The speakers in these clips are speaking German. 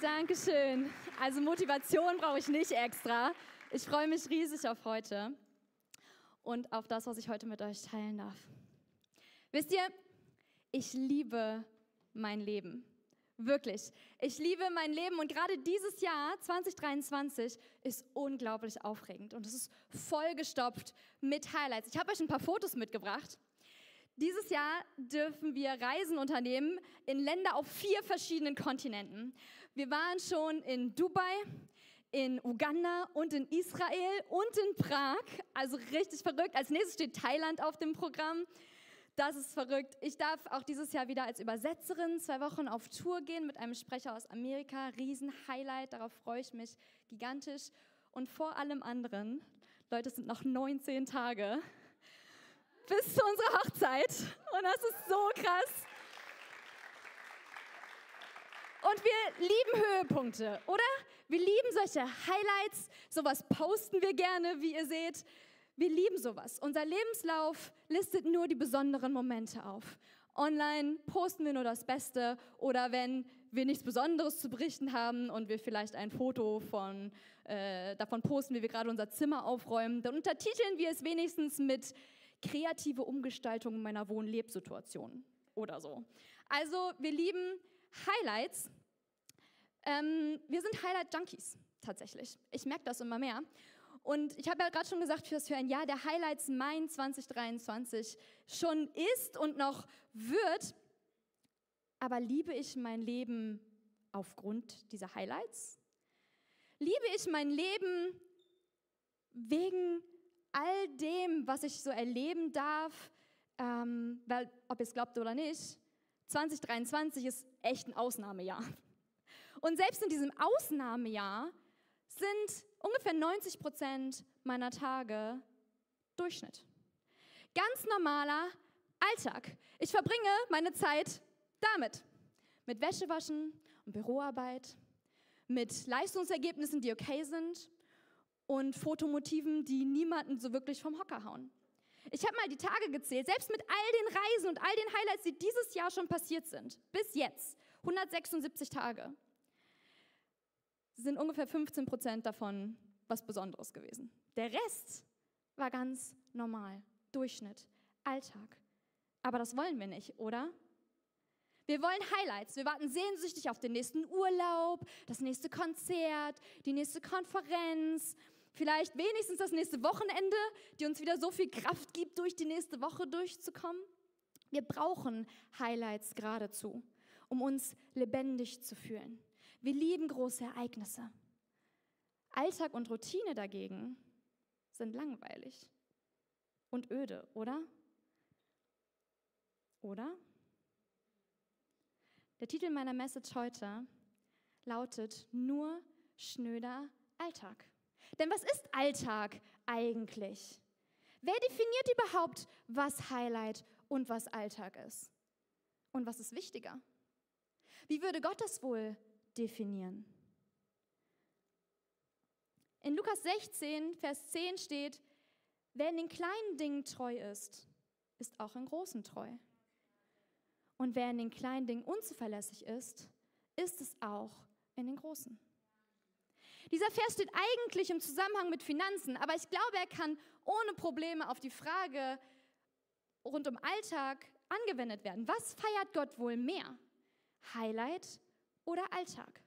Dankeschön. Also Motivation brauche ich nicht extra. Ich freue mich riesig auf heute und auf das, was ich heute mit euch teilen darf. Wisst ihr, ich liebe mein Leben. Wirklich. Ich liebe mein Leben und gerade dieses Jahr 2023 ist unglaublich aufregend und es ist vollgestopft mit Highlights. Ich habe euch ein paar Fotos mitgebracht. Dieses Jahr dürfen wir Reisen unternehmen in Länder auf vier verschiedenen Kontinenten. Wir waren schon in Dubai, in Uganda und in Israel und in Prag. Also richtig verrückt. Als nächstes steht Thailand auf dem Programm. Das ist verrückt. Ich darf auch dieses Jahr wieder als Übersetzerin zwei Wochen auf Tour gehen mit einem Sprecher aus Amerika. Riesen-Highlight, darauf freue ich mich gigantisch. Und vor allem anderen, Leute, es sind noch 19 Tage bis zu unserer Hochzeit. Und das ist so krass. Und wir lieben Höhepunkte, oder? Wir lieben solche Highlights. Sowas posten wir gerne, wie ihr seht. Wir lieben sowas. Unser Lebenslauf listet nur die besonderen Momente auf. Online posten wir nur das Beste oder wenn wir nichts Besonderes zu berichten haben und wir vielleicht ein Foto von, äh, davon posten, wie wir gerade unser Zimmer aufräumen, dann untertiteln wir es wenigstens mit kreative Umgestaltung meiner Wohn-Lebsituation oder so. Also wir lieben Highlights. Ähm, wir sind Highlight-Junkies tatsächlich. Ich merke das immer mehr. Und ich habe ja gerade schon gesagt, für ein Jahr der Highlights Main 2023 schon ist und noch wird. Aber liebe ich mein Leben aufgrund dieser Highlights? Liebe ich mein Leben wegen all dem, was ich so erleben darf, ähm, weil, ob ihr es glaubt oder nicht, 2023 ist echt ein Ausnahmejahr. Und selbst in diesem Ausnahmejahr sind ungefähr 90 Prozent meiner Tage Durchschnitt. Ganz normaler Alltag. Ich verbringe meine Zeit damit. Mit Wäschewaschen und Büroarbeit, mit Leistungsergebnissen, die okay sind und Fotomotiven, die niemanden so wirklich vom Hocker hauen. Ich habe mal die Tage gezählt, selbst mit all den Reisen und all den Highlights, die dieses Jahr schon passiert sind, bis jetzt, 176 Tage, sind ungefähr 15 Prozent davon was Besonderes gewesen. Der Rest war ganz normal, Durchschnitt, Alltag. Aber das wollen wir nicht, oder? Wir wollen Highlights. Wir warten sehnsüchtig auf den nächsten Urlaub, das nächste Konzert, die nächste Konferenz, Vielleicht wenigstens das nächste Wochenende, die uns wieder so viel Kraft gibt, durch die nächste Woche durchzukommen. Wir brauchen Highlights geradezu, um uns lebendig zu fühlen. Wir lieben große Ereignisse. Alltag und Routine dagegen sind langweilig und öde, oder? Oder? Der Titel meiner Message heute lautet Nur schnöder Alltag. Denn was ist Alltag eigentlich? Wer definiert überhaupt, was Highlight und was Alltag ist? Und was ist wichtiger? Wie würde Gott das wohl definieren? In Lukas 16, Vers 10 steht, wer in den kleinen Dingen treu ist, ist auch in großen treu. Und wer in den kleinen Dingen unzuverlässig ist, ist es auch in den großen. Dieser Vers steht eigentlich im Zusammenhang mit Finanzen, aber ich glaube, er kann ohne Probleme auf die Frage rund um Alltag angewendet werden. Was feiert Gott wohl mehr? Highlight oder Alltag?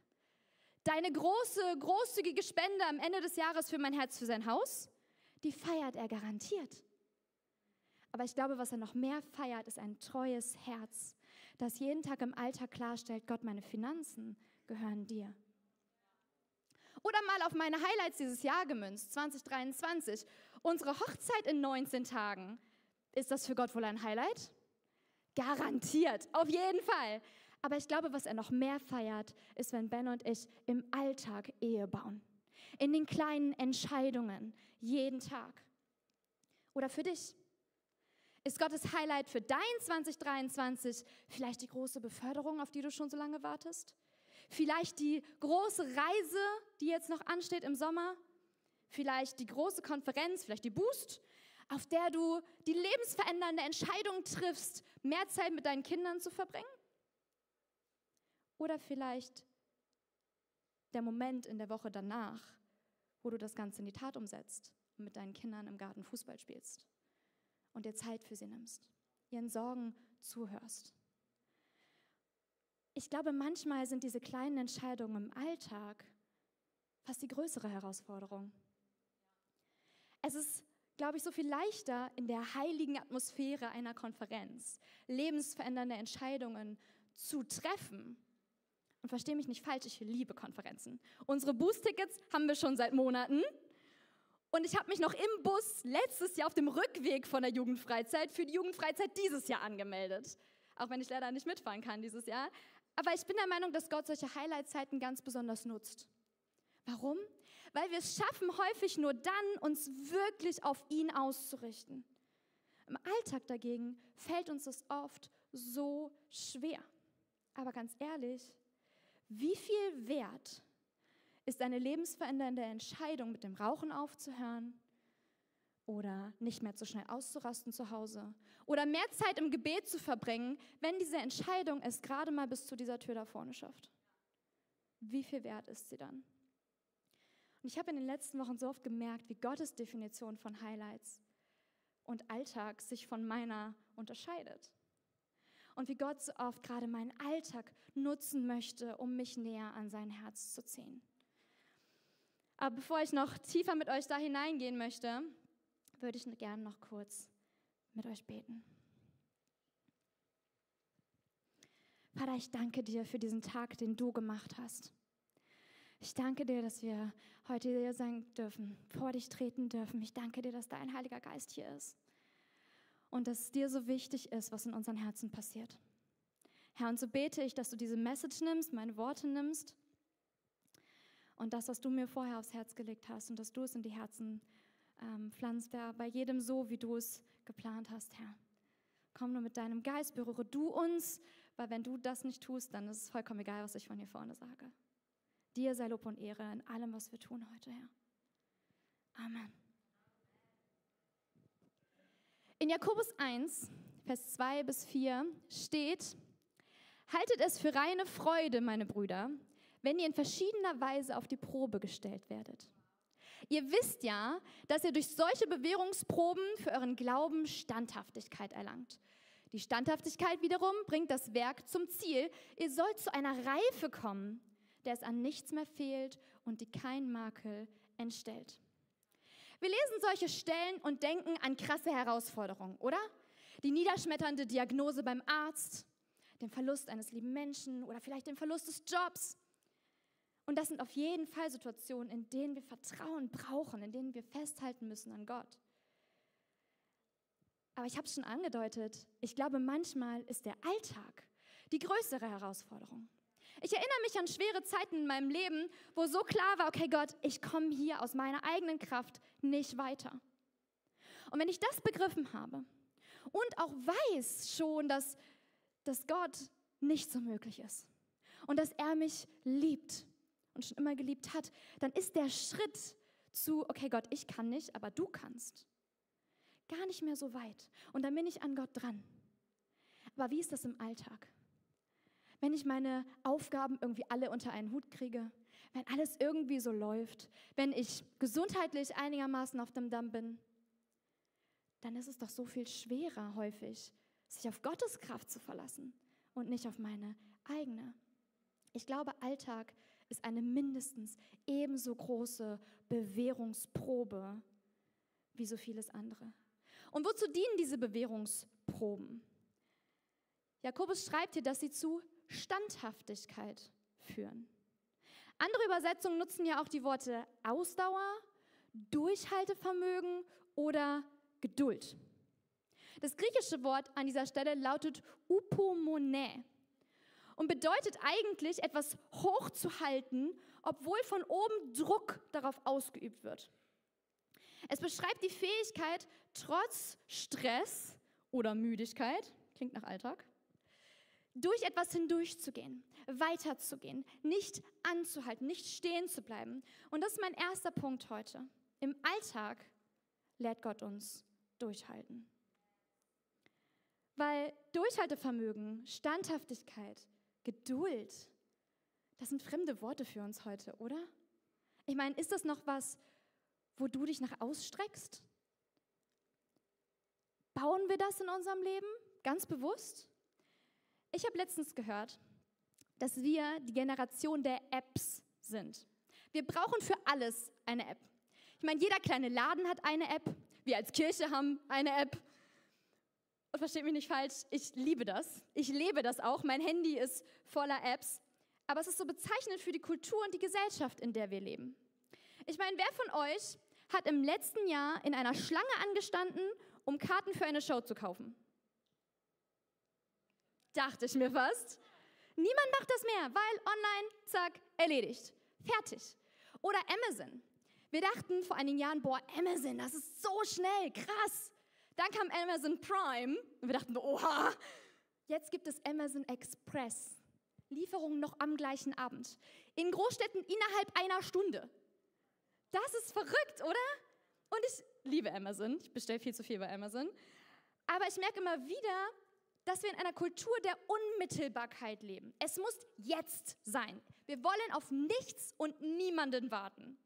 Deine große, großzügige Spende am Ende des Jahres für mein Herz, für sein Haus, die feiert er garantiert. Aber ich glaube, was er noch mehr feiert, ist ein treues Herz, das jeden Tag im Alltag klarstellt, Gott, meine Finanzen gehören dir. Oder mal auf meine Highlights dieses Jahr gemünzt, 2023. Unsere Hochzeit in 19 Tagen. Ist das für Gott wohl ein Highlight? Garantiert, auf jeden Fall. Aber ich glaube, was er noch mehr feiert, ist, wenn Ben und ich im Alltag Ehe bauen. In den kleinen Entscheidungen, jeden Tag. Oder für dich. Ist Gottes Highlight für dein 2023 vielleicht die große Beförderung, auf die du schon so lange wartest? Vielleicht die große Reise, die jetzt noch ansteht im Sommer. Vielleicht die große Konferenz, vielleicht die Boost, auf der du die lebensverändernde Entscheidung triffst, mehr Zeit mit deinen Kindern zu verbringen. Oder vielleicht der Moment in der Woche danach, wo du das Ganze in die Tat umsetzt und mit deinen Kindern im Garten Fußball spielst und dir Zeit für sie nimmst, ihren Sorgen zuhörst. Ich glaube, manchmal sind diese kleinen Entscheidungen im Alltag fast die größere Herausforderung. Es ist, glaube ich, so viel leichter in der heiligen Atmosphäre einer Konferenz lebensverändernde Entscheidungen zu treffen. Und verstehe mich nicht falsch, ich liebe Konferenzen. Unsere Boost-Tickets haben wir schon seit Monaten. Und ich habe mich noch im Bus letztes Jahr auf dem Rückweg von der Jugendfreizeit für die Jugendfreizeit dieses Jahr angemeldet. Auch wenn ich leider nicht mitfahren kann dieses Jahr. Aber ich bin der Meinung, dass Gott solche Highlight-Zeiten ganz besonders nutzt. Warum? Weil wir es schaffen, häufig nur dann, uns wirklich auf ihn auszurichten. Im Alltag dagegen fällt uns das oft so schwer. Aber ganz ehrlich, wie viel wert ist eine lebensverändernde Entscheidung, mit dem Rauchen aufzuhören oder nicht mehr zu schnell auszurasten zu Hause oder mehr Zeit im Gebet zu verbringen, wenn diese Entscheidung es gerade mal bis zu dieser Tür da vorne schafft? Wie viel wert ist sie dann? Und ich habe in den letzten Wochen so oft gemerkt, wie Gottes Definition von Highlights und Alltag sich von meiner unterscheidet. Und wie Gott so oft gerade meinen Alltag nutzen möchte, um mich näher an sein Herz zu ziehen. Aber bevor ich noch tiefer mit euch da hineingehen möchte, würde ich gerne noch kurz mit euch beten. Vater, ich danke dir für diesen Tag, den du gemacht hast. Ich danke dir, dass wir heute hier sein dürfen, vor dich treten dürfen. Ich danke dir, dass dein Heiliger Geist hier ist und dass es dir so wichtig ist, was in unseren Herzen passiert. Herr, und so bete ich, dass du diese Message nimmst, meine Worte nimmst und das, was du mir vorher aufs Herz gelegt hast und dass du es in die Herzen ähm, pflanzt, Herr, bei jedem so, wie du es geplant hast, Herr. Komm nur mit deinem Geist, berühre du uns, weil wenn du das nicht tust, dann ist es vollkommen egal, was ich von hier vorne sage. Dir sei Lob und Ehre in allem, was wir tun heute, Herr. Amen. In Jakobus 1, Vers 2 bis 4 steht, Haltet es für reine Freude, meine Brüder, wenn ihr in verschiedener Weise auf die Probe gestellt werdet. Ihr wisst ja, dass ihr durch solche Bewährungsproben für euren Glauben Standhaftigkeit erlangt. Die Standhaftigkeit wiederum bringt das Werk zum Ziel. Ihr sollt zu einer Reife kommen, der es an nichts mehr fehlt und die kein Makel entstellt. Wir lesen solche Stellen und denken an krasse Herausforderungen, oder? Die niederschmetternde Diagnose beim Arzt, den Verlust eines lieben Menschen oder vielleicht den Verlust des Jobs. Und das sind auf jeden Fall Situationen, in denen wir Vertrauen brauchen, in denen wir festhalten müssen an Gott. Aber ich habe es schon angedeutet, ich glaube, manchmal ist der Alltag die größere Herausforderung. Ich erinnere mich an schwere Zeiten in meinem Leben, wo so klar war, okay Gott, ich komme hier aus meiner eigenen Kraft nicht weiter. Und wenn ich das begriffen habe und auch weiß schon, dass, dass Gott nicht so möglich ist und dass er mich liebt und schon immer geliebt hat, dann ist der Schritt zu, okay Gott, ich kann nicht, aber du kannst, gar nicht mehr so weit. Und dann bin ich an Gott dran. Aber wie ist das im Alltag? Wenn ich meine Aufgaben irgendwie alle unter einen Hut kriege, wenn alles irgendwie so läuft, wenn ich gesundheitlich einigermaßen auf dem Damm bin, dann ist es doch so viel schwerer häufig, sich auf Gottes Kraft zu verlassen und nicht auf meine eigene. Ich glaube, Alltag ist eine mindestens ebenso große Bewährungsprobe wie so vieles andere. Und wozu dienen diese Bewährungsproben? Jakobus schreibt hier, dass sie zu Standhaftigkeit führen. Andere Übersetzungen nutzen ja auch die Worte Ausdauer, Durchhaltevermögen oder Geduld. Das griechische Wort an dieser Stelle lautet upomone und bedeutet eigentlich etwas hochzuhalten, obwohl von oben Druck darauf ausgeübt wird. Es beschreibt die Fähigkeit, trotz Stress oder Müdigkeit, klingt nach Alltag, durch etwas hindurchzugehen, weiterzugehen, nicht anzuhalten, nicht stehen zu bleiben. Und das ist mein erster Punkt heute. Im Alltag lehrt Gott uns durchhalten. Weil Durchhaltevermögen, Standhaftigkeit, Geduld Das sind fremde Worte für uns heute, oder? Ich meine, ist das noch was, wo du dich nach ausstreckst? Bauen wir das in unserem Leben ganz bewusst? Ich habe letztens gehört, dass wir die Generation der Apps sind. Wir brauchen für alles eine App. Ich meine, jeder kleine Laden hat eine App. Wir als Kirche haben eine App. Und versteht mich nicht falsch, ich liebe das. Ich lebe das auch. Mein Handy ist voller Apps. Aber es ist so bezeichnend für die Kultur und die Gesellschaft, in der wir leben. Ich meine, wer von euch hat im letzten Jahr in einer Schlange angestanden, um Karten für eine Show zu kaufen? Dachte ich mir fast. Niemand macht das mehr, weil online, zack, erledigt. Fertig. Oder Amazon. Wir dachten vor einigen Jahren, boah, Amazon, das ist so schnell, krass. Dann kam Amazon Prime und wir dachten, oha, jetzt gibt es Amazon Express. Lieferung noch am gleichen Abend. In Großstädten innerhalb einer Stunde. Das ist verrückt, oder? Und ich liebe Amazon. Ich bestelle viel zu viel bei Amazon. Aber ich merke immer wieder, dass wir in einer Kultur der Unmittelbarkeit leben. Es muss jetzt sein. Wir wollen auf nichts und niemanden warten.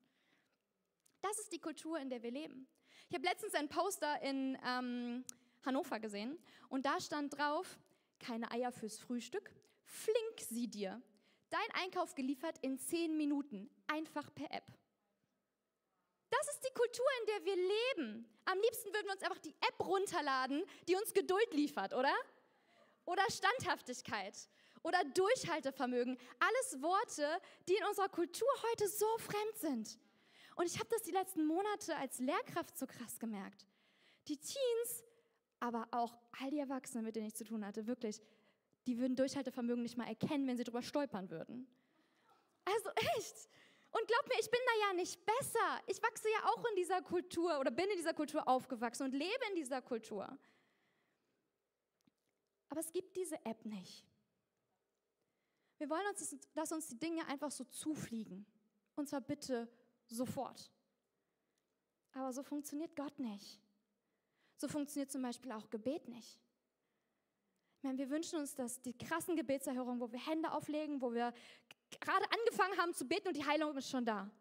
Das ist die Kultur, in der wir leben. Ich habe letztens ein Poster in ähm, Hannover gesehen und da stand drauf, keine Eier fürs Frühstück, flink sie dir. Dein Einkauf geliefert in zehn Minuten, einfach per App. Das ist die Kultur, in der wir leben. Am liebsten würden wir uns einfach die App runterladen, die uns Geduld liefert, oder? Oder Standhaftigkeit oder Durchhaltevermögen. Alles Worte, die in unserer Kultur heute so fremd sind. Und ich habe das die letzten Monate als Lehrkraft so krass gemerkt. Die Teens, aber auch all die Erwachsenen, mit denen ich zu tun hatte, wirklich, die würden Durchhaltevermögen nicht mal erkennen, wenn sie drüber stolpern würden. Also echt. Und glaub mir, ich bin da ja nicht besser. Ich wachse ja auch in dieser Kultur oder bin in dieser Kultur aufgewachsen und lebe in dieser Kultur. Aber es gibt diese App nicht. Wir wollen uns, dass uns die Dinge einfach so zufliegen. Und zwar bitte sofort. Aber so funktioniert Gott nicht. So funktioniert zum Beispiel auch Gebet nicht. Ich meine, wir wünschen uns, dass die krassen Gebetserhörungen, wo wir Hände auflegen, wo wir gerade angefangen haben zu beten und die Heilung ist schon da.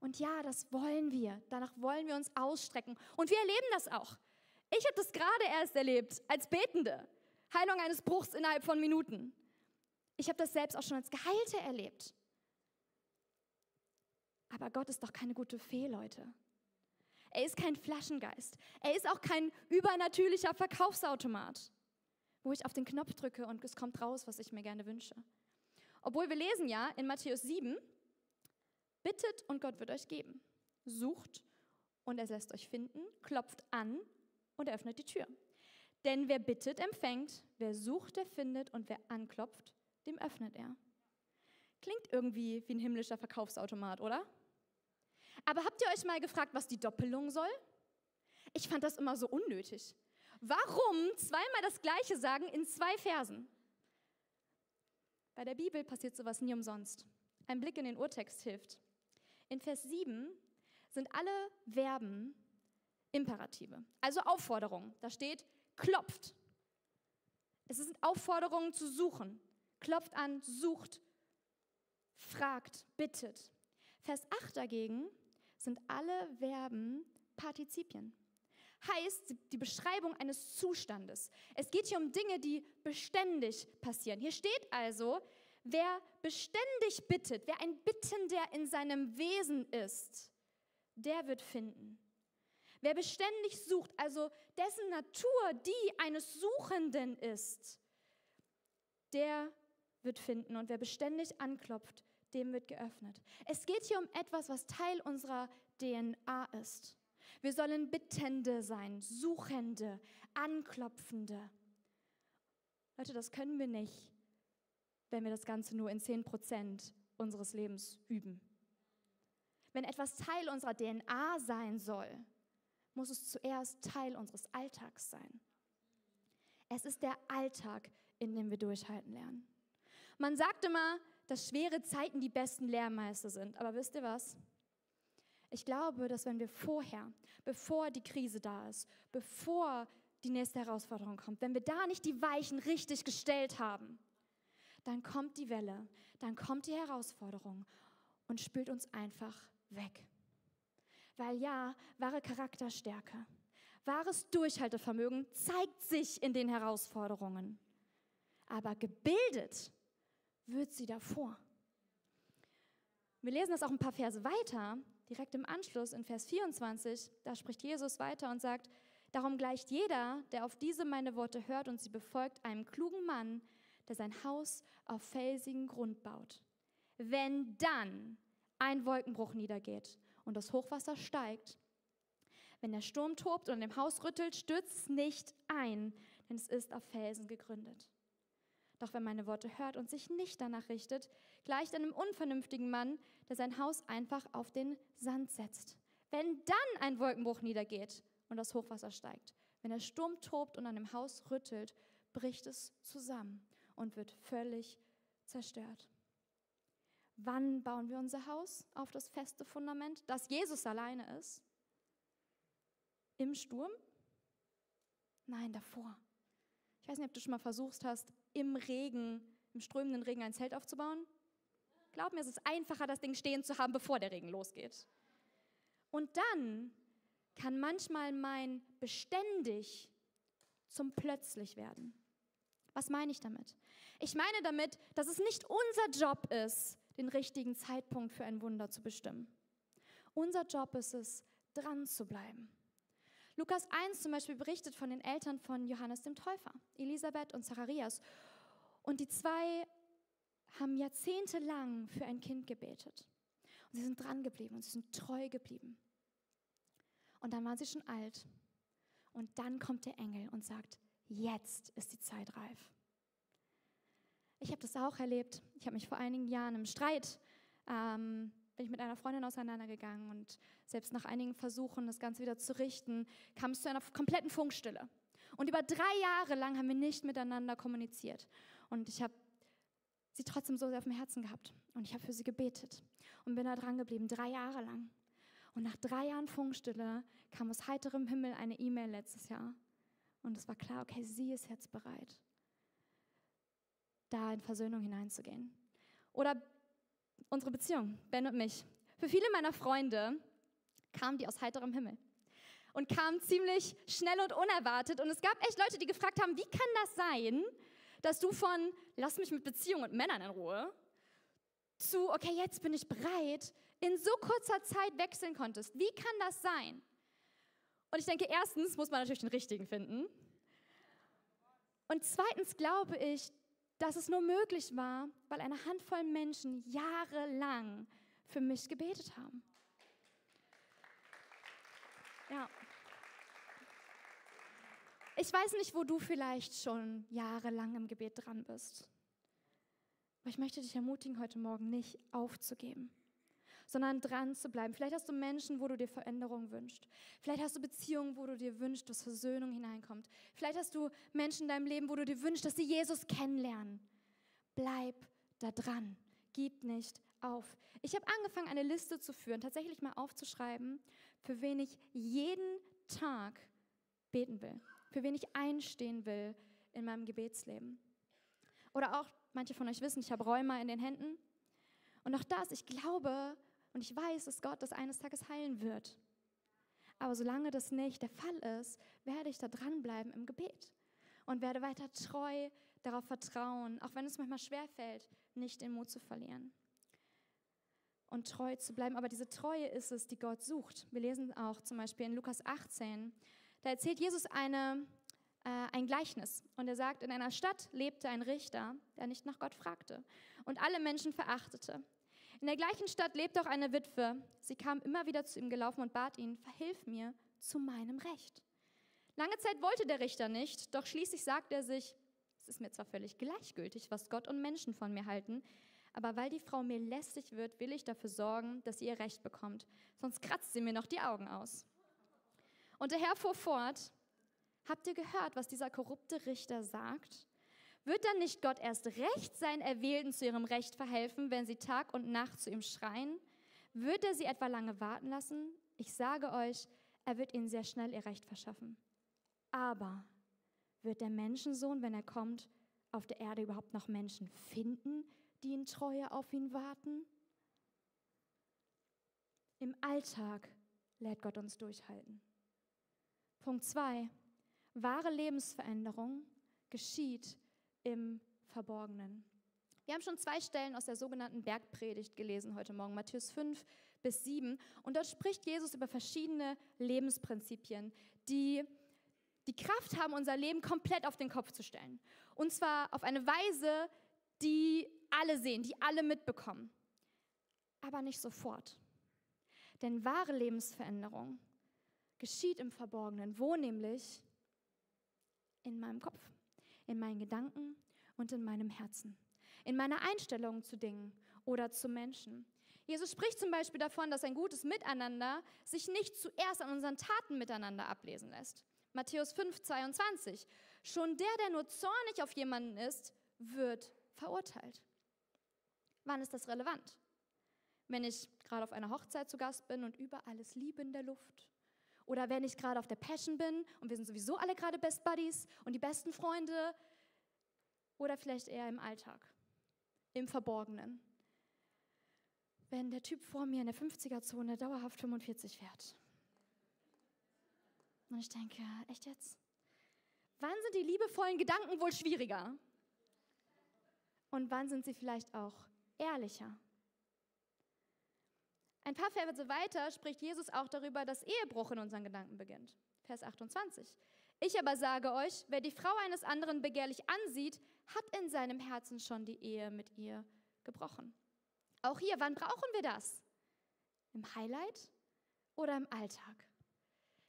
Und ja, das wollen wir. Danach wollen wir uns ausstrecken. Und wir erleben das auch. Ich habe das gerade erst erlebt als Betende. Heilung eines Bruchs innerhalb von Minuten. Ich habe das selbst auch schon als Geheilte erlebt. Aber Gott ist doch keine gute Fee, Leute. Er ist kein Flaschengeist. Er ist auch kein übernatürlicher Verkaufsautomat, wo ich auf den Knopf drücke und es kommt raus, was ich mir gerne wünsche. Obwohl wir lesen ja in Matthäus 7, bittet und Gott wird euch geben. Sucht und er lässt euch finden, klopft an und er öffnet die Tür. Denn wer bittet, empfängt, wer sucht, der findet und wer anklopft, dem öffnet er. Klingt irgendwie wie ein himmlischer Verkaufsautomat, oder? Aber habt ihr euch mal gefragt, was die Doppelung soll? Ich fand das immer so unnötig. Warum zweimal das Gleiche sagen in zwei Versen? Bei der Bibel passiert sowas nie umsonst. Ein Blick in den Urtext hilft. In Vers 7 sind alle Verben Imperative, also Aufforderungen. Da steht, klopft. Es sind Aufforderungen zu suchen. Klopft an, sucht, fragt, bittet. Vers 8 dagegen sind alle Verben Partizipien. Heißt die Beschreibung eines Zustandes. Es geht hier um Dinge, die beständig passieren. Hier steht also, wer beständig bittet, wer ein Bittender in seinem Wesen ist, der wird finden. Wer beständig sucht, also dessen Natur die eines Suchenden ist, der wird finden. Und wer beständig anklopft, dem wird geöffnet. Es geht hier um etwas, was Teil unserer DNA ist. Wir sollen Bittende sein, Suchende, Anklopfende. Leute, das können wir nicht, wenn wir das Ganze nur in 10 Prozent unseres Lebens üben. Wenn etwas Teil unserer DNA sein soll, muss es zuerst Teil unseres Alltags sein. Es ist der Alltag, in dem wir durchhalten lernen. Man sagt immer, dass schwere Zeiten die besten Lehrmeister sind. Aber wisst ihr was? Ich glaube, dass wenn wir vorher, bevor die Krise da ist, bevor die nächste Herausforderung kommt, wenn wir da nicht die Weichen richtig gestellt haben, dann kommt die Welle, dann kommt die Herausforderung und spült uns einfach weg. Weil ja, wahre Charakterstärke, wahres Durchhaltevermögen zeigt sich in den Herausforderungen. Aber gebildet wird sie davor. Wir lesen das auch ein paar Verse weiter, direkt im Anschluss in Vers 24. Da spricht Jesus weiter und sagt, Darum gleicht jeder, der auf diese meine Worte hört und sie befolgt, einem klugen Mann, der sein Haus auf felsigen Grund baut. Wenn dann ein Wolkenbruch niedergeht und das Hochwasser steigt, wenn der Sturm tobt und im Haus rüttelt, stürzt es nicht ein, denn es ist auf Felsen gegründet. Doch wenn meine Worte hört und sich nicht danach richtet, gleicht einem unvernünftigen Mann, der sein Haus einfach auf den Sand setzt. Wenn dann ein Wolkenbruch niedergeht und das Hochwasser steigt, wenn der Sturm tobt und an dem Haus rüttelt, bricht es zusammen und wird völlig zerstört. Wann bauen wir unser Haus auf das feste Fundament, dass Jesus alleine ist? Im Sturm? Nein, davor. Ich weiß nicht, ob du schon mal versucht hast, im Regen, im strömenden Regen ein Zelt aufzubauen. Glaub mir, es ist einfacher, das Ding stehen zu haben, bevor der Regen losgeht. Und dann kann manchmal mein beständig zum plötzlich werden. Was meine ich damit? Ich meine damit, dass es nicht unser Job ist, den richtigen Zeitpunkt für ein Wunder zu bestimmen. Unser Job ist es, dran zu bleiben. Lukas 1 zum Beispiel berichtet von den Eltern von Johannes dem Täufer, Elisabeth und Zacharias. Und die zwei haben jahrzehntelang für ein Kind gebetet. Und sie sind dran geblieben und sie sind treu geblieben. Und dann waren sie schon alt. Und dann kommt der Engel und sagt, jetzt ist die Zeit reif. Habe das auch erlebt. Ich habe mich vor einigen Jahren im Streit, ähm, bin ich mit einer Freundin auseinandergegangen und selbst nach einigen Versuchen, das Ganze wieder zu richten, kam es zu einer kompletten Funkstille. Und über drei Jahre lang haben wir nicht miteinander kommuniziert. Und ich habe sie trotzdem so sehr auf dem Herzen gehabt. Und ich habe für sie gebetet und bin da dran geblieben, drei Jahre lang. Und nach drei Jahren Funkstille kam aus heiterem Himmel eine E-Mail letztes Jahr. Und es war klar, okay, sie ist jetzt bereit, da in Versöhnung hineinzugehen. Oder unsere Beziehung, Ben und mich. Für viele meiner Freunde kamen die aus heiterem Himmel und kamen ziemlich schnell und unerwartet. Und es gab echt Leute, die gefragt haben, wie kann das sein, dass du von, lass mich mit Beziehungen und Männern in Ruhe, zu, okay, jetzt bin ich bereit, in so kurzer Zeit wechseln konntest. Wie kann das sein? Und ich denke, erstens muss man natürlich den richtigen finden. Und zweitens glaube ich, dass es nur möglich war, weil eine Handvoll Menschen jahrelang für mich gebetet haben. Ja. Ich weiß nicht, wo du vielleicht schon jahrelang im Gebet dran bist. Aber ich möchte dich ermutigen, heute Morgen nicht aufzugeben sondern dran zu bleiben. Vielleicht hast du Menschen, wo du dir Veränderung wünschst. Vielleicht hast du Beziehungen, wo du dir wünschst, dass Versöhnung hineinkommt. Vielleicht hast du Menschen in deinem Leben, wo du dir wünschst, dass sie Jesus kennenlernen. Bleib da dran. Gib nicht auf. Ich habe angefangen, eine Liste zu führen, tatsächlich mal aufzuschreiben, für wen ich jeden Tag beten will, für wen ich einstehen will in meinem Gebetsleben. Oder auch, manche von euch wissen, ich habe Rheuma in den Händen. Und auch das, ich glaube, und ich weiß, dass Gott das eines Tages heilen wird. Aber solange das nicht der Fall ist, werde ich da dranbleiben im Gebet und werde weiter treu darauf vertrauen, auch wenn es manchmal schwerfällt, nicht den Mut zu verlieren und treu zu bleiben. Aber diese Treue ist es, die Gott sucht. Wir lesen auch zum Beispiel in Lukas 18, da erzählt Jesus eine, äh, ein Gleichnis und er sagt, in einer Stadt lebte ein Richter, der nicht nach Gott fragte und alle Menschen verachtete. In der gleichen Stadt lebt auch eine Witwe. Sie kam immer wieder zu ihm gelaufen und bat ihn, verhilf mir zu meinem Recht. Lange Zeit wollte der Richter nicht, doch schließlich sagte er sich, es ist mir zwar völlig gleichgültig, was Gott und Menschen von mir halten, aber weil die Frau mir lästig wird, will ich dafür sorgen, dass sie ihr Recht bekommt, sonst kratzt sie mir noch die Augen aus. Und der Herr fuhr fort, habt ihr gehört, was dieser korrupte Richter sagt? Wird dann nicht Gott erst recht sein Erwählten zu ihrem Recht verhelfen, wenn sie Tag und Nacht zu ihm schreien? Wird er sie etwa lange warten lassen? Ich sage euch, er wird ihnen sehr schnell ihr Recht verschaffen. Aber wird der Menschensohn, wenn er kommt, auf der Erde überhaupt noch Menschen finden, die in Treue auf ihn warten? Im Alltag lädt Gott uns durchhalten. Punkt 2. Wahre Lebensveränderung geschieht im Verborgenen. Wir haben schon zwei Stellen aus der sogenannten Bergpredigt gelesen heute Morgen, Matthäus 5 bis 7. Und dort spricht Jesus über verschiedene Lebensprinzipien, die die Kraft haben, unser Leben komplett auf den Kopf zu stellen. Und zwar auf eine Weise, die alle sehen, die alle mitbekommen. Aber nicht sofort. Denn wahre Lebensveränderung geschieht im Verborgenen. Wo nämlich? In meinem Kopf, in meinen Gedanken und in meinem Herzen. In meiner Einstellung zu Dingen oder zu Menschen. Jesus spricht zum Beispiel davon, dass ein gutes Miteinander sich nicht zuerst an unseren Taten miteinander ablesen lässt. Matthäus 5, 22. Schon der, der nur zornig auf jemanden ist, wird verurteilt. Wann ist das relevant? Wenn ich gerade auf einer Hochzeit zu Gast bin und überall ist Liebe in der Luft. Oder wenn ich gerade auf der Passion bin und wir sind sowieso alle gerade Best Buddies und die besten Freunde. Oder vielleicht eher im Alltag, im Verborgenen wenn der Typ vor mir in der 50er-Zone dauerhaft 45 fährt. Und ich denke, echt jetzt? Wann sind die liebevollen Gedanken wohl schwieriger? Und wann sind sie vielleicht auch ehrlicher? Ein paar Verse weiter spricht Jesus auch darüber, dass Ehebruch in unseren Gedanken beginnt. Vers 28. Ich aber sage euch, wer die Frau eines anderen begehrlich ansieht, hat in seinem Herzen schon die Ehe mit ihr gebrochen. Auch hier, wann brauchen wir das? Im Highlight oder im Alltag?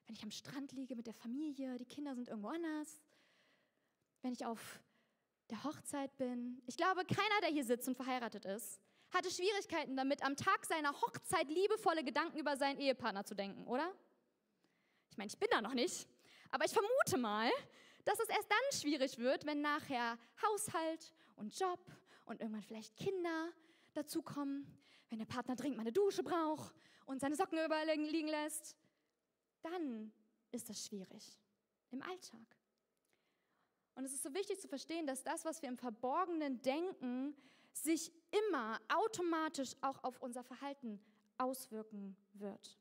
Wenn ich am Strand liege mit der Familie, die Kinder sind irgendwo anders. Wenn ich auf der Hochzeit bin. Ich glaube, keiner, der hier sitzt und verheiratet ist, hatte Schwierigkeiten damit, am Tag seiner Hochzeit liebevolle Gedanken über seinen Ehepartner zu denken, oder? Ich meine, ich bin da noch nicht, aber ich vermute mal, dass es erst dann schwierig wird, wenn nachher Haushalt und Job und irgendwann vielleicht Kinder dazukommen, wenn der Partner dringend mal eine Dusche braucht und seine Socken überall liegen lässt, dann ist das schwierig im Alltag. Und es ist so wichtig zu verstehen, dass das, was wir im Verborgenen denken, sich immer automatisch auch auf unser Verhalten auswirken wird.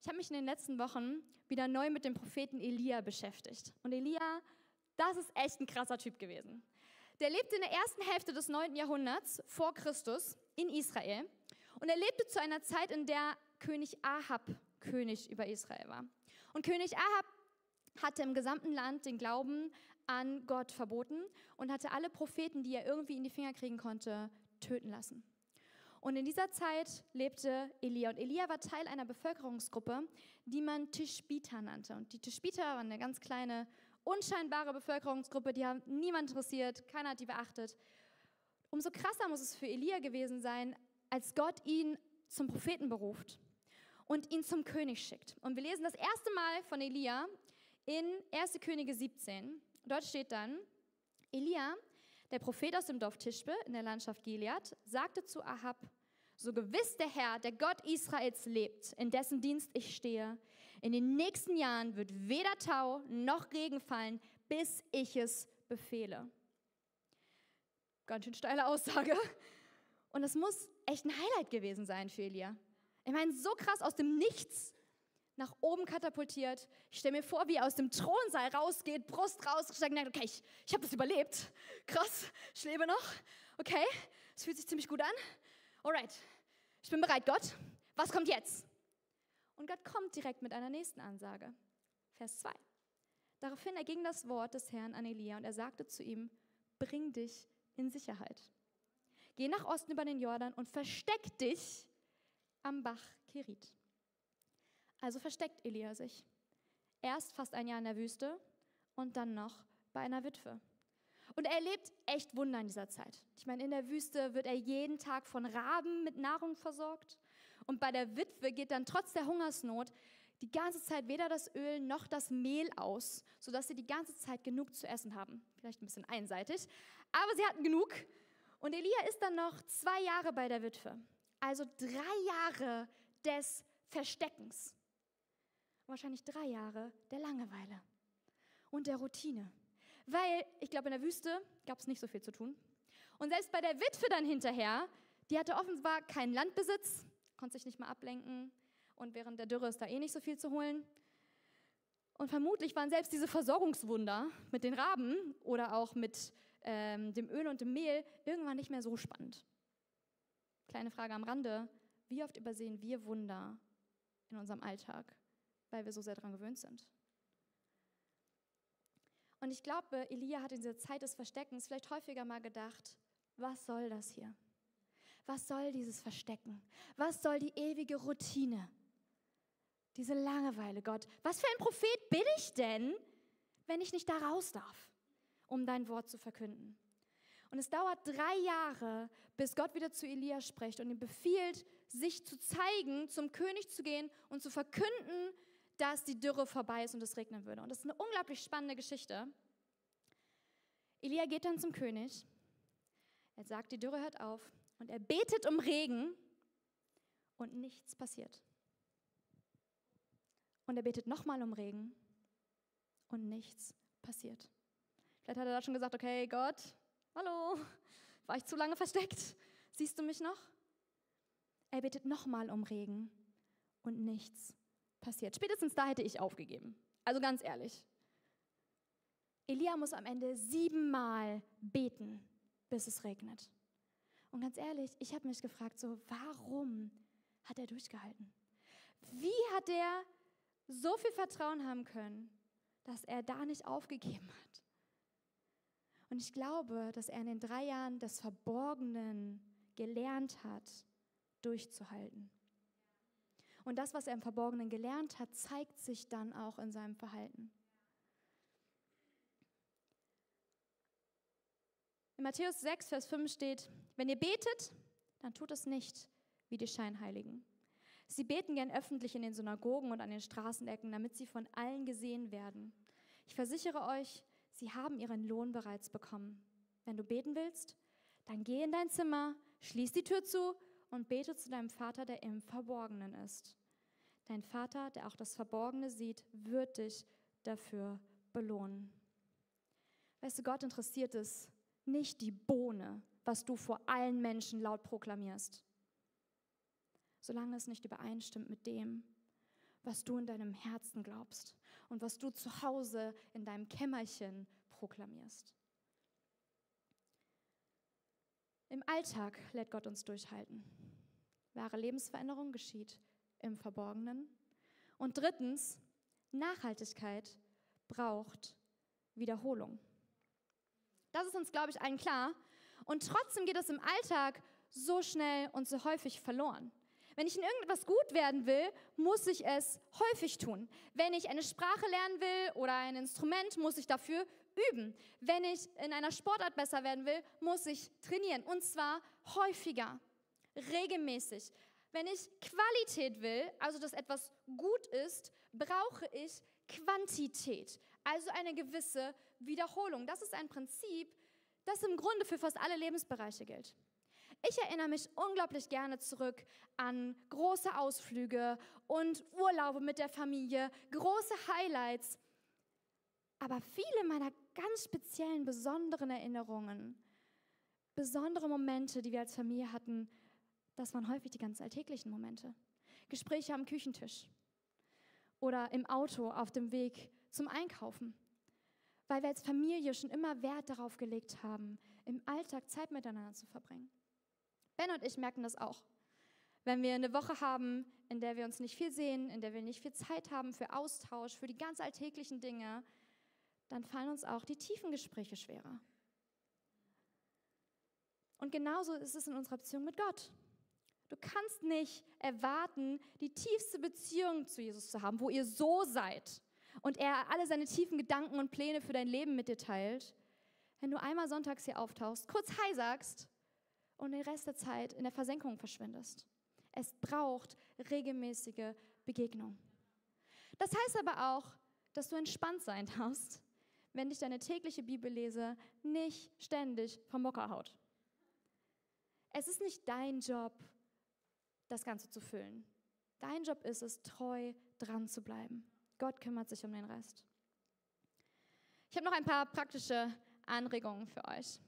Ich habe mich in den letzten Wochen wieder neu mit dem Propheten Elia beschäftigt. Und Elia, das ist echt ein krasser Typ gewesen. Der lebte in der ersten Hälfte des 9. Jahrhunderts vor Christus in Israel und er lebte zu einer Zeit, in der König Ahab König über Israel war. Und König Ahab hatte im gesamten Land den Glauben an Gott verboten und hatte alle Propheten, die er irgendwie in die Finger kriegen konnte, töten lassen. Und in dieser Zeit lebte Elia. Und Elia war Teil einer Bevölkerungsgruppe, die man Tischbiter nannte. Und die Tischbiter waren eine ganz kleine unscheinbare Bevölkerungsgruppe, die haben niemand interessiert, keiner hat die beachtet. Umso krasser muss es für Elia gewesen sein, als Gott ihn zum Propheten beruft und ihn zum König schickt. Und wir lesen das erste Mal von Elia in 1. Könige 17. Dort steht dann, Elia, der Prophet aus dem Dorf Tischbe in der Landschaft Gilead, sagte zu Ahab, so gewiss der Herr, der Gott Israels lebt, in dessen Dienst ich stehe, in den nächsten Jahren wird weder Tau noch Regen fallen, bis ich es befehle. Ganz schön steile Aussage. Und es muss echt ein Highlight gewesen sein für Elia. Ich meine, so krass aus dem Nichts nach oben katapultiert. Ich stelle mir vor, wie er aus dem Thronsaal rausgeht, Brust rausgestreckt und denkt, okay, ich, ich habe das überlebt. Krass, ich lebe noch. Okay, es fühlt sich ziemlich gut an. Alright, ich bin bereit, Gott. Was kommt jetzt? Und Gott kommt direkt mit einer nächsten Ansage. Vers 2. Daraufhin erging das Wort des Herrn an Elia und er sagte zu ihm, bring dich in Sicherheit. Geh nach Osten über den Jordan und versteck dich am Bach Kerit. Also versteckt Elia sich. Erst fast ein Jahr in der Wüste und dann noch bei einer Witwe. Und er erlebt echt Wunder in dieser Zeit. Ich meine, in der Wüste wird er jeden Tag von Raben mit Nahrung versorgt. Und bei der Witwe geht dann trotz der Hungersnot die ganze Zeit weder das Öl noch das Mehl aus, sodass sie die ganze Zeit genug zu essen haben. Vielleicht ein bisschen einseitig, aber sie hatten genug. Und Elia ist dann noch zwei Jahre bei der Witwe. Also drei Jahre des Versteckens. Wahrscheinlich drei Jahre der Langeweile und der Routine. weil ich glaube, in der Wüste gab es nicht so viel zu tun. Und selbst bei der Witwe dann hinterher, die hatte offenbar keinen Landbesitz, konnte sich nicht mal ablenken und während der Dürre ist da eh nicht so viel zu holen. Und vermutlich waren selbst diese Versorgungswunder mit den Raben oder auch mit ähm, dem Öl und dem Mehl irgendwann nicht mehr so spannend. Kleine Frage am Rande, wie oft übersehen wir Wunder in unserem Alltag, weil wir so sehr daran gewöhnt sind? Und ich glaube, Elia hat in dieser Zeit des Versteckens vielleicht häufiger mal gedacht, was soll das hier? Was soll dieses Verstecken? Was soll die ewige Routine? Diese Langeweile, Gott. Was für ein Prophet bin ich denn, wenn ich nicht da raus darf, um dein Wort zu verkünden? Und es dauert drei Jahre, bis Gott wieder zu Elia spricht und ihm befiehlt, sich zu zeigen, zum König zu gehen und zu verkünden, dass die Dürre vorbei ist und es regnen würde. Und das ist eine unglaublich spannende Geschichte. Elia geht dann zum König. Er sagt, die Dürre hört auf. Und er betet um Regen und nichts passiert. Und er betet nochmal um Regen und nichts passiert. Vielleicht hat er da schon gesagt, okay, Gott, hallo, war ich zu lange versteckt? Siehst du mich noch? Er betet nochmal um Regen und nichts passiert. Spätestens da hätte ich aufgegeben. Also ganz ehrlich. Elia muss am Ende siebenmal beten, bis es regnet. Und ganz ehrlich, ich habe mich gefragt, so, warum hat er durchgehalten? Wie hat er so viel Vertrauen haben können, dass er da nicht aufgegeben hat? Und ich glaube, dass er in den drei Jahren des Verborgenen gelernt hat, durchzuhalten. Und das, was er im Verborgenen gelernt hat, zeigt sich dann auch in seinem Verhalten. In Matthäus 6, Vers 5 steht, wenn ihr betet, dann tut es nicht wie die Scheinheiligen. Sie beten gern öffentlich in den Synagogen und an den Straßenecken, damit sie von allen gesehen werden. Ich versichere euch, sie haben ihren Lohn bereits bekommen. Wenn du beten willst, dann geh in dein Zimmer, schließ die Tür zu und bete zu deinem Vater, der im Verborgenen ist. Dein Vater, der auch das Verborgene sieht, wird dich dafür belohnen. Weißt du, Gott interessiert es nicht die Bohne, was du vor allen Menschen laut proklamierst, solange es nicht übereinstimmt mit dem, was du in deinem Herzen glaubst und was du zu Hause in deinem Kämmerchen proklamierst. Im Alltag lädt Gott uns durchhalten. Wahre Lebensveränderung geschieht im Verborgenen. Und drittens, Nachhaltigkeit braucht Wiederholung. Das ist uns, glaube ich, allen klar. Und trotzdem geht es im Alltag so schnell und so häufig verloren. Wenn ich in irgendetwas gut werden will, muss ich es häufig tun. Wenn ich eine Sprache lernen will oder ein Instrument, muss ich dafür üben. Wenn ich in einer Sportart besser werden will, muss ich trainieren. Und zwar häufiger, regelmäßig. Wenn ich Qualität will, also dass etwas gut ist, brauche ich Quantität, also eine gewisse Wiederholung. Das ist ein Prinzip, das im Grunde für fast alle Lebensbereiche gilt. Ich erinnere mich unglaublich gerne zurück an große Ausflüge und Urlaube mit der Familie, große Highlights. Aber viele meiner ganz speziellen, besonderen Erinnerungen, besondere Momente, die wir als Familie hatten, das waren häufig die ganz alltäglichen Momente. Gespräche am Küchentisch oder im Auto auf dem Weg zum Einkaufen. Weil wir als Familie schon immer Wert darauf gelegt haben, im Alltag Zeit miteinander zu verbringen. Ben und ich merken das auch. Wenn wir eine Woche haben, in der wir uns nicht viel sehen, in der wir nicht viel Zeit haben für Austausch, für die ganz alltäglichen Dinge, dann fallen uns auch die tiefen Gespräche schwerer. Und genauso ist es in unserer Beziehung mit Gott. Du kannst nicht erwarten, die tiefste Beziehung zu Jesus zu haben, wo ihr so seid und er alle seine tiefen Gedanken und Pläne für dein Leben mit dir teilt, wenn du einmal sonntags hier auftauchst, kurz Hi sagst und den Rest der Zeit in der Versenkung verschwindest. Es braucht regelmäßige Begegnung. Das heißt aber auch, dass du entspannt sein darfst, wenn dich deine tägliche Bibellese nicht ständig vom Mocker haut. Es ist nicht dein Job, das Ganze zu füllen. Dein Job ist es, treu dran zu bleiben. Gott kümmert sich um den Rest. Ich habe noch ein paar praktische Anregungen für euch.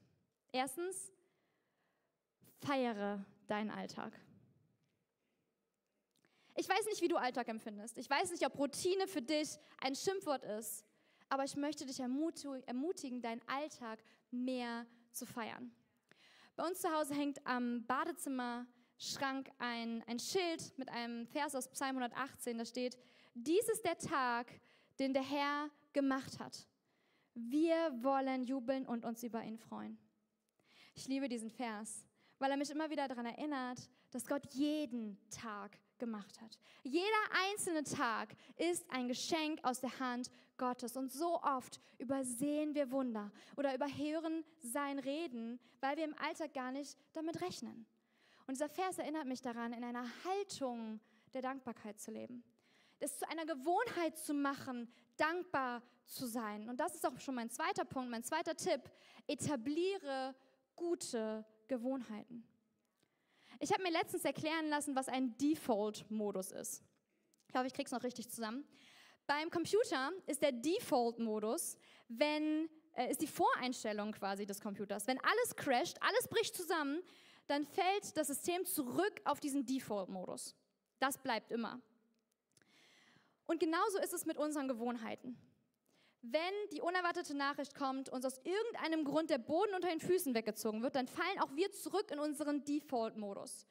Erstens, feiere deinen Alltag. Ich weiß nicht, wie du Alltag empfindest. Ich weiß nicht, ob Routine für dich ein Schimpfwort ist. Aber ich möchte dich ermutigen, deinen Alltag mehr zu feiern. Bei uns zu Hause hängt am Badezimmerschrank ein, ein Schild mit einem Vers aus Psalm 118. Da steht, dies ist der Tag, den der Herr gemacht hat. Wir wollen jubeln und uns über ihn freuen. Ich liebe diesen Vers, weil er mich immer wieder daran erinnert, dass Gott jeden Tag gemacht hat. Jeder einzelne Tag ist ein Geschenk aus der Hand Gottes. Und so oft übersehen wir Wunder oder überhören sein Reden, weil wir im Alltag gar nicht damit rechnen. Und dieser Vers erinnert mich daran, in einer Haltung der Dankbarkeit zu leben. Es zu einer Gewohnheit zu machen, dankbar zu sein. Und das ist auch schon mein zweiter Punkt, mein zweiter Tipp. Etabliere gute Gewohnheiten. Ich habe mir letztens erklären lassen, was ein Default-Modus ist. Ich hoffe, ich kriege es noch richtig zusammen. Beim Computer ist der Default-Modus, wenn äh, ist die Voreinstellung quasi des Computers. Wenn alles crasht, alles bricht zusammen, dann fällt das System zurück auf diesen Default-Modus. Das bleibt immer. Und genauso ist es mit unseren Gewohnheiten wenn die unerwartete Nachricht kommt, uns aus irgendeinem Grund der Boden unter den Füßen weggezogen wird, dann fallen auch wir zurück in unseren Default-Modus.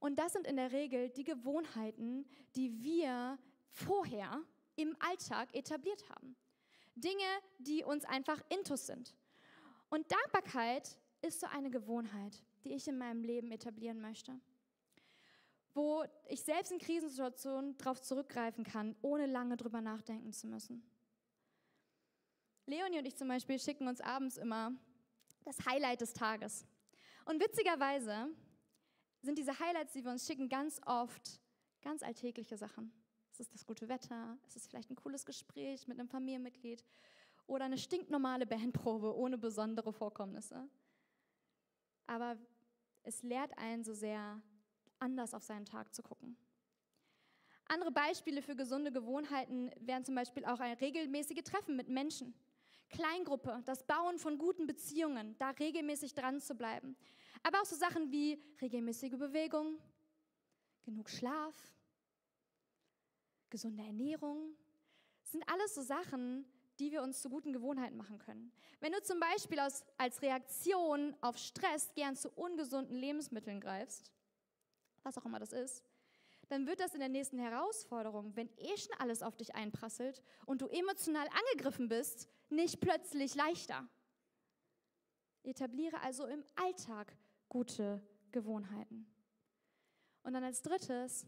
Und das sind in der Regel die Gewohnheiten, die wir vorher im Alltag etabliert haben. Dinge, die uns einfach intus sind. Und Dankbarkeit ist so eine Gewohnheit, die ich in meinem Leben etablieren möchte. Wo ich selbst in Krisensituationen darauf zurückgreifen kann, ohne lange drüber nachdenken zu müssen. Leonie und ich zum Beispiel schicken uns abends immer das Highlight des Tages. Und witzigerweise sind diese Highlights, die wir uns schicken, ganz oft ganz alltägliche Sachen. Es ist das gute Wetter, es ist vielleicht ein cooles Gespräch mit einem Familienmitglied oder eine stinknormale Bandprobe ohne besondere Vorkommnisse. Aber es lehrt einen so sehr, anders auf seinen Tag zu gucken. Andere Beispiele für gesunde Gewohnheiten wären zum Beispiel auch ein regelmäßige Treffen mit Menschen. Kleingruppe, das Bauen von guten Beziehungen, da regelmäßig dran zu bleiben. Aber auch so Sachen wie regelmäßige Bewegung, genug Schlaf, gesunde Ernährung, sind alles so Sachen, die wir uns zu guten Gewohnheiten machen können. Wenn du zum Beispiel aus, als Reaktion auf Stress gern zu ungesunden Lebensmitteln greifst, was auch immer das ist, dann wird das in der nächsten Herausforderung, wenn eh schon alles auf dich einprasselt und du emotional angegriffen bist, nicht plötzlich leichter. Etabliere also im Alltag gute Gewohnheiten. Und dann als drittes,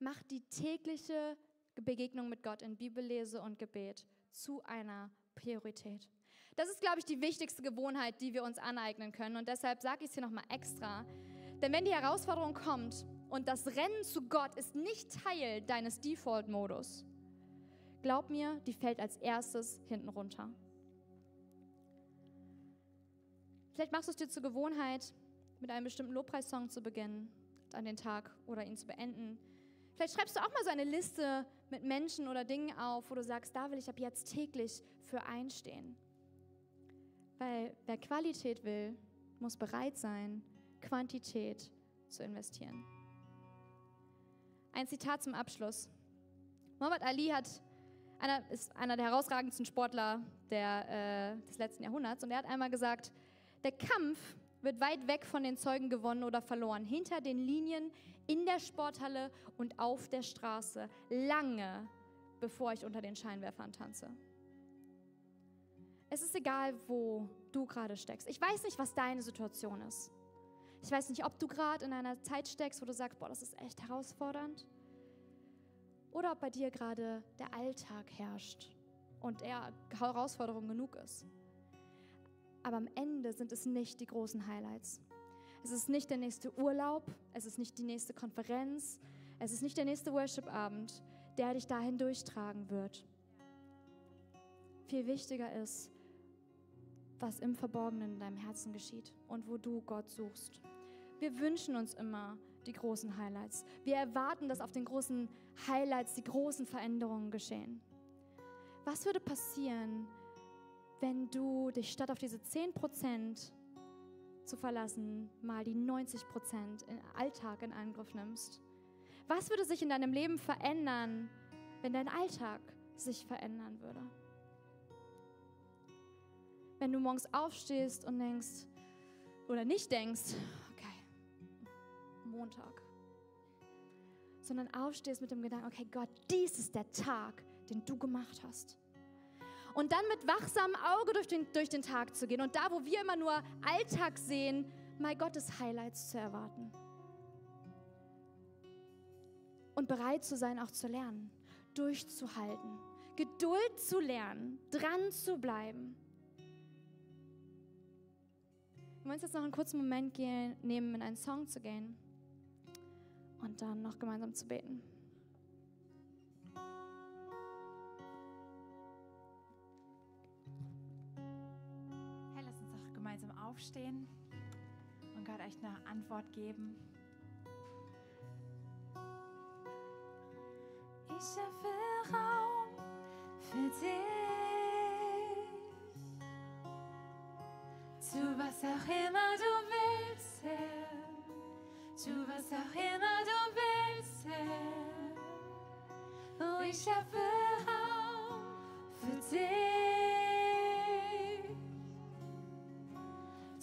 mach die tägliche Begegnung mit Gott in Bibellese und Gebet zu einer Priorität. Das ist, glaube ich, die wichtigste Gewohnheit, die wir uns aneignen können. Und deshalb sage ich es hier nochmal extra. Denn wenn die Herausforderung kommt und das Rennen zu Gott ist nicht Teil deines Default-Modus, glaub mir, die fällt als erstes hinten runter. Vielleicht machst du es dir zur Gewohnheit, mit einem bestimmten Lobpreissong zu beginnen, an den Tag oder ihn zu beenden. Vielleicht schreibst du auch mal so eine Liste mit Menschen oder Dingen auf, wo du sagst, da will ich ab jetzt täglich für einstehen. Weil wer Qualität will, muss bereit sein, Quantität zu investieren. Ein Zitat zum Abschluss. Muhammad Ali hat, einer, ist einer der herausragendsten Sportler der, äh, des letzten Jahrhunderts und er hat einmal gesagt, der Kampf wird weit weg von den Zeugen gewonnen oder verloren, hinter den Linien, in der Sporthalle und auf der Straße, lange bevor ich unter den Scheinwerfern tanze. Es ist egal, wo du gerade steckst. Ich weiß nicht, was deine Situation ist. Ich weiß nicht, ob du gerade in einer Zeit steckst, wo du sagst, boah, das ist echt herausfordernd. Oder ob bei dir gerade der Alltag herrscht und er Herausforderung genug ist. Aber am Ende sind es nicht die großen Highlights. Es ist nicht der nächste Urlaub, es ist nicht die nächste Konferenz, es ist nicht der nächste Worship-Abend, der dich dahin durchtragen wird. Viel wichtiger ist, was im Verborgenen in deinem Herzen geschieht und wo du Gott suchst. Wir wünschen uns immer die großen Highlights. Wir erwarten, dass auf den großen Highlights die großen Veränderungen geschehen. Was würde passieren, wenn du dich statt auf diese 10% zu verlassen, mal die 90% im Alltag in Angriff nimmst? Was würde sich in deinem Leben verändern, wenn dein Alltag sich verändern würde? Wenn du morgens aufstehst und denkst, oder nicht denkst, okay, Montag, sondern aufstehst mit dem Gedanken, okay, Gott, dies ist der Tag, den du gemacht hast. Und dann mit wachsamem Auge durch den, durch den Tag zu gehen und da, wo wir immer nur Alltag sehen, mal Gottes Highlights zu erwarten. Und bereit zu sein, auch zu lernen, durchzuhalten, Geduld zu lernen, dran zu bleiben. Wir wollen uns jetzt noch einen kurzen Moment gehen, nehmen, in einen Song zu gehen und dann noch gemeinsam zu beten. Aufstehen und Gott euch eine Antwort geben. Ich schaffe Raum für dich. Zu was auch immer du willst, Herr. Zu was auch immer du willst, Herr. Oh, ich schaffe Raum für dich.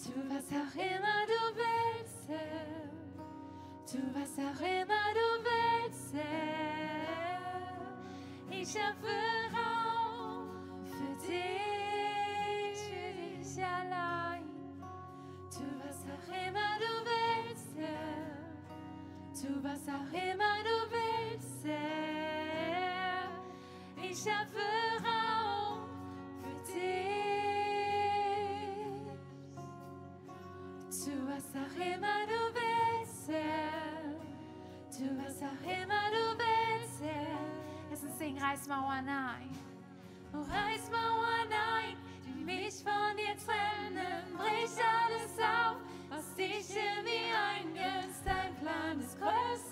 Tu was auch immer du willst, Herr. Tu was auch immer du willst, Herr. Ich schaffe Raum für dich, für dich allein. Tu was auch immer du willst, Herr. Tu was auch immer du willst, Herr. Was auch immer du willst, Herr. Tu was auch immer du willst, Herr. Lass uns singen, reiß Mauern ein. Oh, reiß Mauern ein, die mich von dir trennen. Brich alles auf, was dich in mir eingrenzt. Dein Plan ist größer.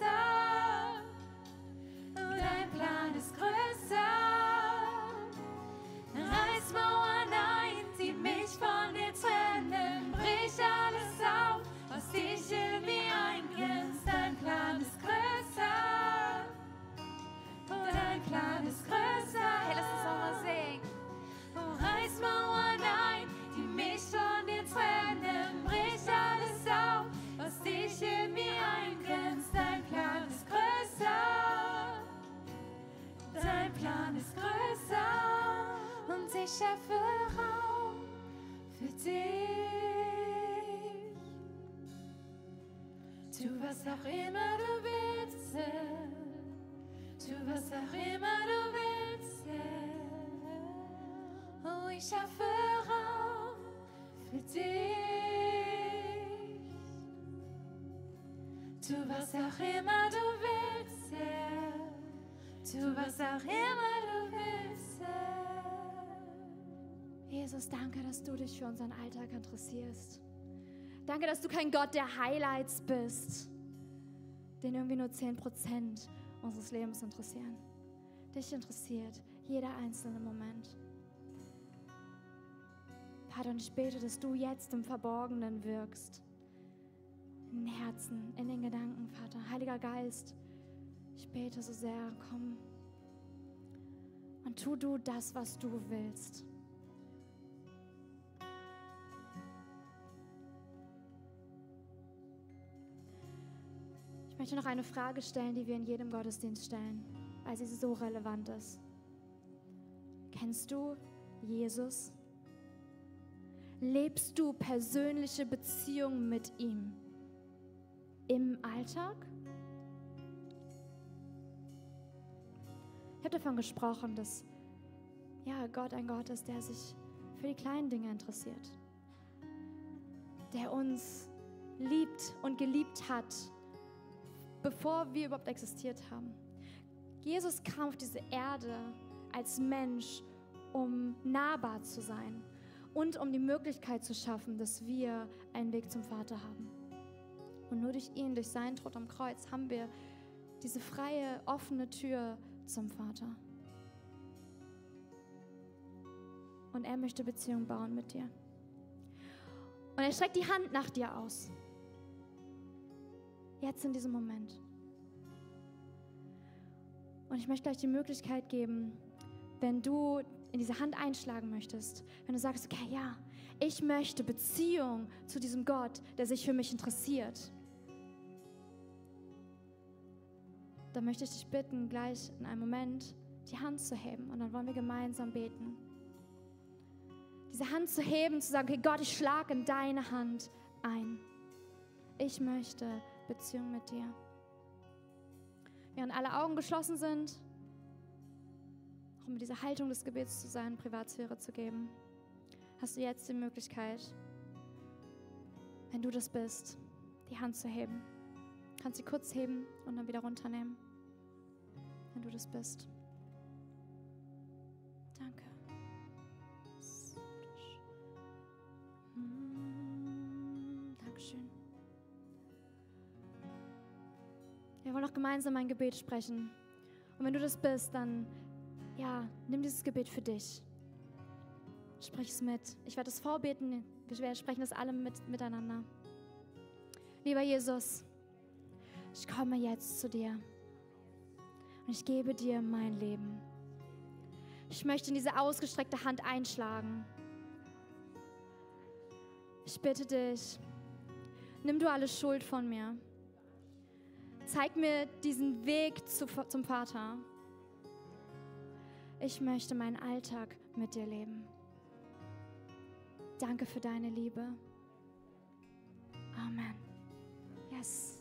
Plan ist größer und ich schaffe Raum für dich. Tu was auch immer du willst. Tu was auch immer du willst. Oh, ich schaffe Raum für dich. Tu was auch immer du willst. Tu was auch immer du willst. Jesus, danke, dass du dich für unseren Alltag interessierst. Danke, dass du kein Gott der Highlights bist, den irgendwie nur 10% unseres Lebens interessieren. Dich interessiert jeder einzelne Moment. Vater, und ich bete, dass du jetzt im Verborgenen wirkst. In Herzen, in den Gedanken, Vater. Heiliger Geist, ich bete so sehr, komm und tu du das, was du willst. Ich möchte noch eine Frage stellen, die wir in jedem Gottesdienst stellen, weil sie so relevant ist. Kennst du Jesus? Lebst du persönliche Beziehungen mit ihm im Alltag? Ich habe davon gesprochen, dass ja, Gott ein Gott ist, der sich für die kleinen Dinge interessiert, der uns liebt und geliebt hat, bevor wir überhaupt existiert haben. Jesus kam auf diese Erde als Mensch, um nahbar zu sein und um die Möglichkeit zu schaffen, dass wir einen Weg zum Vater haben. Und nur durch ihn, durch seinen Tod am Kreuz, haben wir diese freie, offene Tür zum Vater. Und er möchte Beziehung bauen mit dir. Und er streckt die Hand nach dir aus. Jetzt in diesem Moment. Und ich möchte gleich die Möglichkeit geben, wenn du in diese Hand einschlagen möchtest, wenn du sagst, okay, ja, ich möchte Beziehung zu diesem Gott, der sich für mich interessiert, dann möchte ich dich bitten, gleich in einem Moment die Hand zu heben und dann wollen wir gemeinsam beten. Diese Hand zu heben, zu sagen, okay, Gott, ich schlage in deine Hand ein. Ich möchte Beziehung mit dir. Während alle Augen geschlossen sind, auch mit dieser Haltung des Gebets zu sein, Privatsphäre zu geben, hast du jetzt die Möglichkeit, wenn du das bist, die Hand zu heben. Kannst sie kurz heben und dann wieder runternehmen, wenn du das bist. Danke. Hm, Dankeschön. Wir wollen noch gemeinsam ein Gebet sprechen. Und wenn du das bist, dann ja, nimm dieses Gebet für dich. Sprich es mit. Ich werde es vorbeten. Wir sprechen das alle mit, miteinander. Lieber Jesus, ich komme jetzt zu dir und ich gebe dir mein Leben. Ich möchte in diese ausgestreckte Hand einschlagen. Ich bitte dich, nimm du alle Schuld von mir. Zeig mir diesen Weg zu, zum Vater. Ich möchte meinen Alltag mit dir leben. Danke für deine Liebe. Amen. Yes.